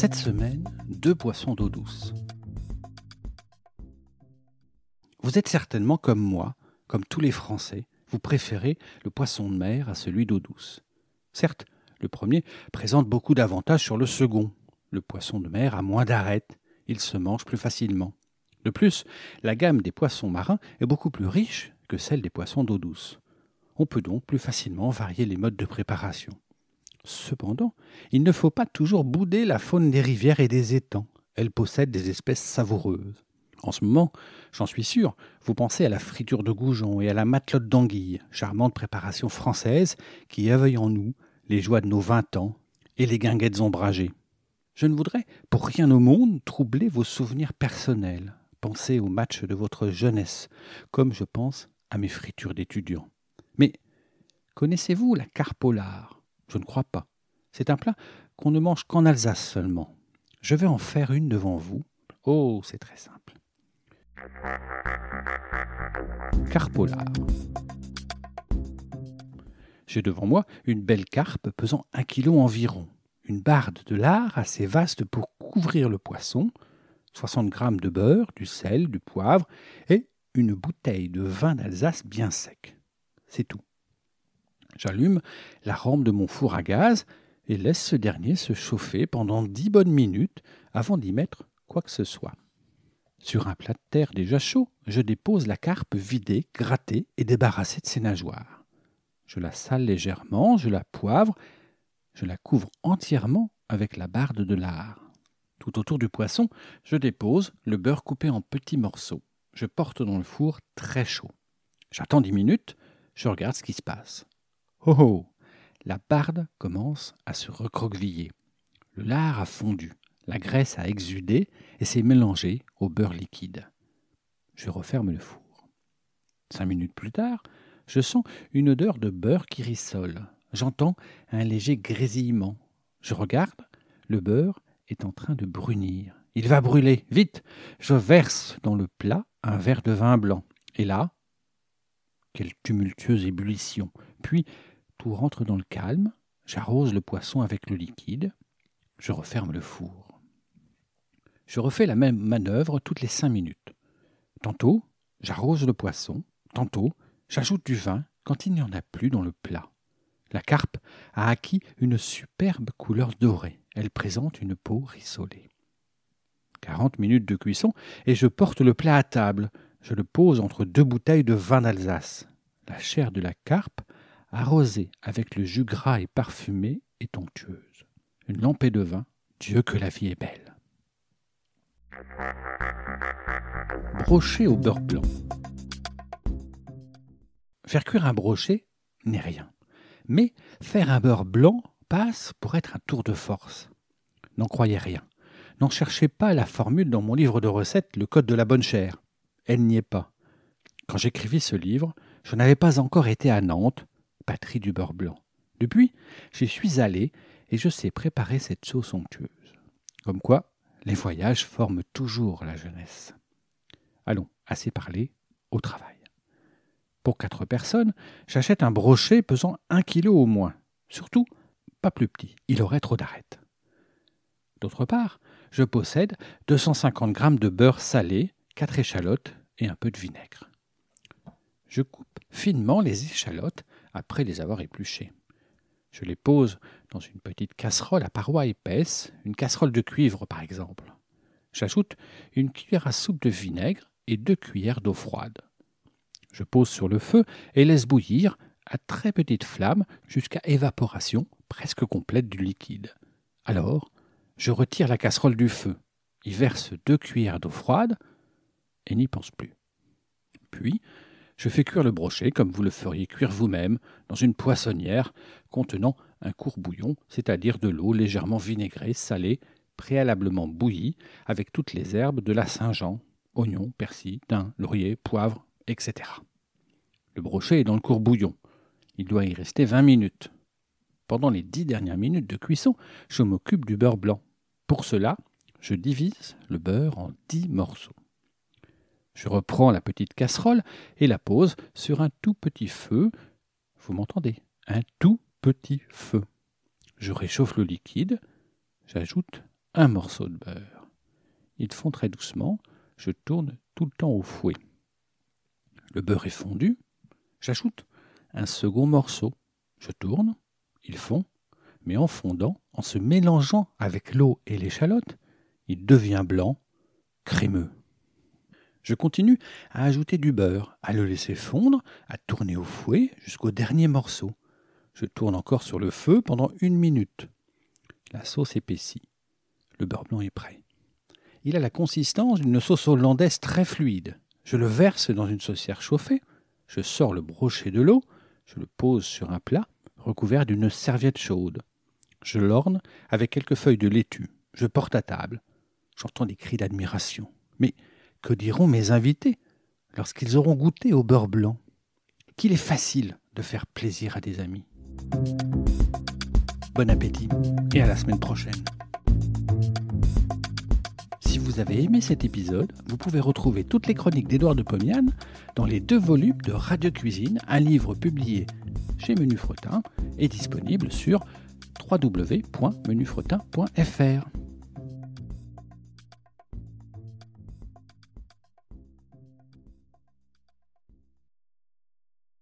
Cette semaine, deux poissons d'eau douce. Vous êtes certainement comme moi, comme tous les Français, vous préférez le poisson de mer à celui d'eau douce. Certes, le premier présente beaucoup d'avantages sur le second. Le poisson de mer a moins d'arêtes, il se mange plus facilement. De plus, la gamme des poissons marins est beaucoup plus riche que celle des poissons d'eau douce. On peut donc plus facilement varier les modes de préparation. Cependant, il ne faut pas toujours bouder la faune des rivières et des étangs. Elle possède des espèces savoureuses. En ce moment, j'en suis sûr, vous pensez à la friture de goujon et à la matelote d'anguille, charmante préparation française qui éveille en nous les joies de nos vingt ans et les guinguettes ombragées. Je ne voudrais pour rien au monde troubler vos souvenirs personnels. Pensez au match de votre jeunesse, comme je pense à mes fritures d'étudiant. Mais connaissez-vous la carpolare Je ne crois pas. C'est un plat qu'on ne mange qu'en Alsace seulement. Je vais en faire une devant vous. Oh, c'est très simple. Carpolar. J'ai devant moi une belle carpe pesant un kilo environ, une barde de lard assez vaste pour couvrir le poisson, 60 grammes de beurre, du sel, du poivre et une bouteille de vin d'Alsace bien sec. C'est tout. J'allume la rampe de mon four à gaz et laisse ce dernier se chauffer pendant dix bonnes minutes avant d'y mettre quoi que ce soit. Sur un plat de terre déjà chaud, je dépose la carpe vidée, grattée et débarrassée de ses nageoires. Je la sale légèrement, je la poivre, je la couvre entièrement avec la barde de lard. Tout autour du poisson, je dépose le beurre coupé en petits morceaux. Je porte dans le four très chaud. J'attends dix minutes, je regarde ce qui se passe. Oh oh La barde commence à se recroqueviller. Le lard a fondu. La graisse a exudé et s'est mélangée au beurre liquide. Je referme le four. Cinq minutes plus tard, je sens une odeur de beurre qui rissole. J'entends un léger grésillement. Je regarde, le beurre est en train de brunir. Il va brûler. Vite Je verse dans le plat un verre de vin blanc. Et là, quelle tumultueuse ébullition. Puis, tout rentre dans le calme. J'arrose le poisson avec le liquide. Je referme le four. Je refais la même manœuvre toutes les cinq minutes. Tantôt, j'arrose le poisson, tantôt, j'ajoute du vin quand il n'y en a plus dans le plat. La carpe a acquis une superbe couleur dorée. Elle présente une peau rissolée. Quarante minutes de cuisson et je porte le plat à table. Je le pose entre deux bouteilles de vin d'Alsace. La chair de la carpe, arrosée avec le jus gras et parfumé, est onctueuse. Une lampée de vin, Dieu que la vie est belle. Brochet au beurre blanc. Faire cuire un brochet n'est rien. Mais faire un beurre blanc passe pour être un tour de force. N'en croyez rien. N'en cherchez pas la formule dans mon livre de recettes, le code de la bonne chair. Elle n'y est pas. Quand j'écrivis ce livre, je n'avais pas encore été à Nantes, patrie du beurre blanc. Depuis, j'y suis allé et je sais préparer cette sauce onctueuse. Comme quoi, les voyages forment toujours la jeunesse. Allons, assez parlé, au travail. Pour quatre personnes, j'achète un brochet pesant un kilo au moins. Surtout, pas plus petit, il aurait trop d'arêtes. D'autre part, je possède 250 g de beurre salé, quatre échalotes et un peu de vinaigre. Je coupe finement les échalotes après les avoir épluchées. Je les pose dans une petite casserole à parois épaisse, une casserole de cuivre par exemple. J'ajoute une cuillère à soupe de vinaigre et deux cuillères d'eau froide. Je pose sur le feu et laisse bouillir à très petite flamme jusqu'à évaporation presque complète du liquide. Alors, je retire la casserole du feu, y verse deux cuillères d'eau froide et n'y pense plus. Puis, je fais cuire le brochet comme vous le feriez cuire vous-même dans une poissonnière contenant un court bouillon, c'est-à-dire de l'eau légèrement vinaigrée, salée, préalablement bouillie, avec toutes les herbes de la Saint-Jean, oignons, persil, thym, laurier, poivre, etc. Le brochet est dans le court bouillon. Il doit y rester 20 minutes. Pendant les 10 dernières minutes de cuisson, je m'occupe du beurre blanc. Pour cela, je divise le beurre en 10 morceaux. Je reprends la petite casserole et la pose sur un tout petit feu. Vous m'entendez? Un tout petit feu. Je réchauffe le liquide. J'ajoute un morceau de beurre. Il fond très doucement. Je tourne tout le temps au fouet. Le beurre est fondu. J'ajoute un second morceau. Je tourne. Il fond. Mais en fondant, en se mélangeant avec l'eau et l'échalote, il devient blanc, crémeux. Je continue à ajouter du beurre, à le laisser fondre, à tourner au fouet jusqu'au dernier morceau. Je tourne encore sur le feu pendant une minute. La sauce épaissit. Le beurre blanc est prêt. Il a la consistance d'une sauce hollandaise très fluide. Je le verse dans une saucière chauffée, je sors le brochet de l'eau, je le pose sur un plat recouvert d'une serviette chaude. Je l'orne avec quelques feuilles de laitue. Je porte à table. J'entends des cris d'admiration. Mais que diront mes invités lorsqu'ils auront goûté au beurre blanc Qu'il est facile de faire plaisir à des amis? Bon appétit et à la semaine prochaine. Si vous avez aimé cet épisode, vous pouvez retrouver toutes les chroniques d'Édouard de Pomian dans les deux volumes de Radio Cuisine, un livre publié chez Menu Fretin et disponible sur www.menufretin.fr.